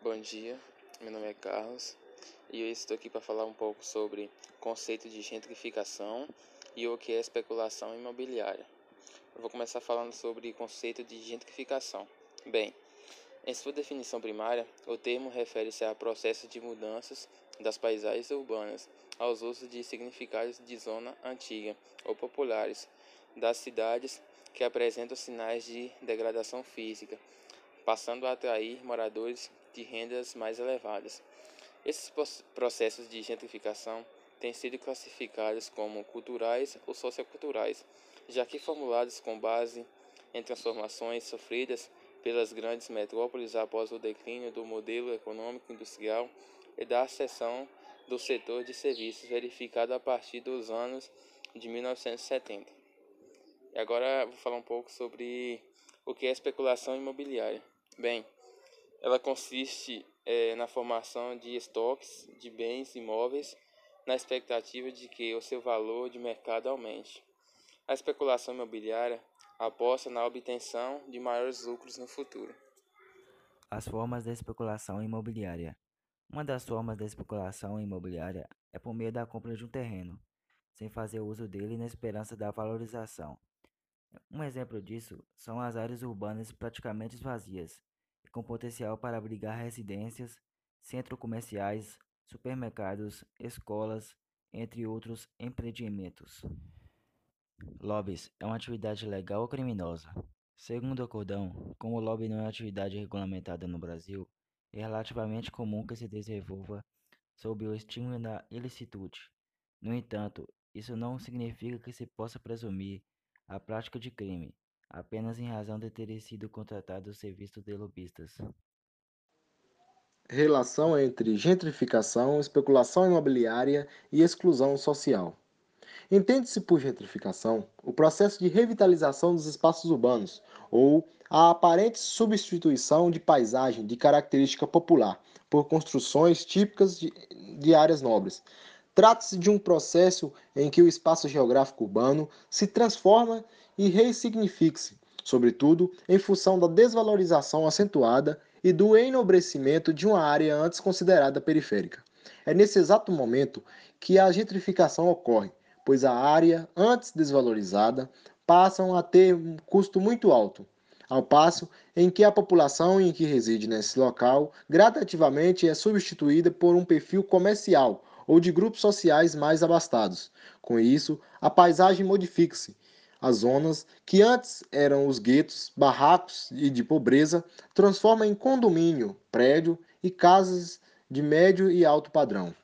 Bom dia, meu nome é Carlos e eu estou aqui para falar um pouco sobre conceito de gentrificação e o que é especulação imobiliária. Eu vou começar falando sobre conceito de gentrificação. Bem, em sua definição primária, o termo refere-se a processos de mudanças das paisagens urbanas aos usos de significados de zona antiga ou populares das cidades que apresentam sinais de degradação física, passando a atrair moradores de rendas mais elevadas. Esses processos de gentrificação têm sido classificados como culturais ou socioculturais, já que formulados com base em transformações sofridas pelas grandes metrópoles após o declínio do modelo econômico industrial e da ascensão do setor de serviços verificado a partir dos anos de 1970. E agora vou falar um pouco sobre o que é especulação imobiliária. Bem, ela consiste é, na formação de estoques de bens imóveis na expectativa de que o seu valor de mercado aumente. A especulação imobiliária aposta na obtenção de maiores lucros no futuro. As formas da especulação imobiliária. Uma das formas da especulação imobiliária é por meio da compra de um terreno, sem fazer uso dele na esperança da valorização. Um exemplo disso são as áreas urbanas praticamente vazias, com potencial para abrigar residências, centros comerciais, supermercados, escolas, entre outros empreendimentos. Lobbies é uma atividade legal ou criminosa? Segundo o acordão, como o lobby não é atividade regulamentada no Brasil, é relativamente comum que se desenvolva sob o estímulo da ilicitude. No entanto, isso não significa que se possa presumir a prática de crime, apenas em razão de terem sido contratados serviços de lobistas. Relação entre gentrificação, especulação imobiliária e exclusão social. Entende-se por gentrificação o processo de revitalização dos espaços urbanos, ou a aparente substituição de paisagem de característica popular por construções típicas de, de áreas nobres. Trata-se de um processo em que o espaço geográfico urbano se transforma e ressignifique-se, sobretudo em função da desvalorização acentuada e do enobrecimento de uma área antes considerada periférica. É nesse exato momento que a gentrificação ocorre, pois a área antes desvalorizada passa a ter um custo muito alto, ao passo em que a população em que reside nesse local gradativamente é substituída por um perfil comercial ou de grupos sociais mais abastados. Com isso, a paisagem modifica-se as zonas que antes eram os guetos, barracos e de pobreza, transforma em condomínio, prédio e casas de médio e alto padrão.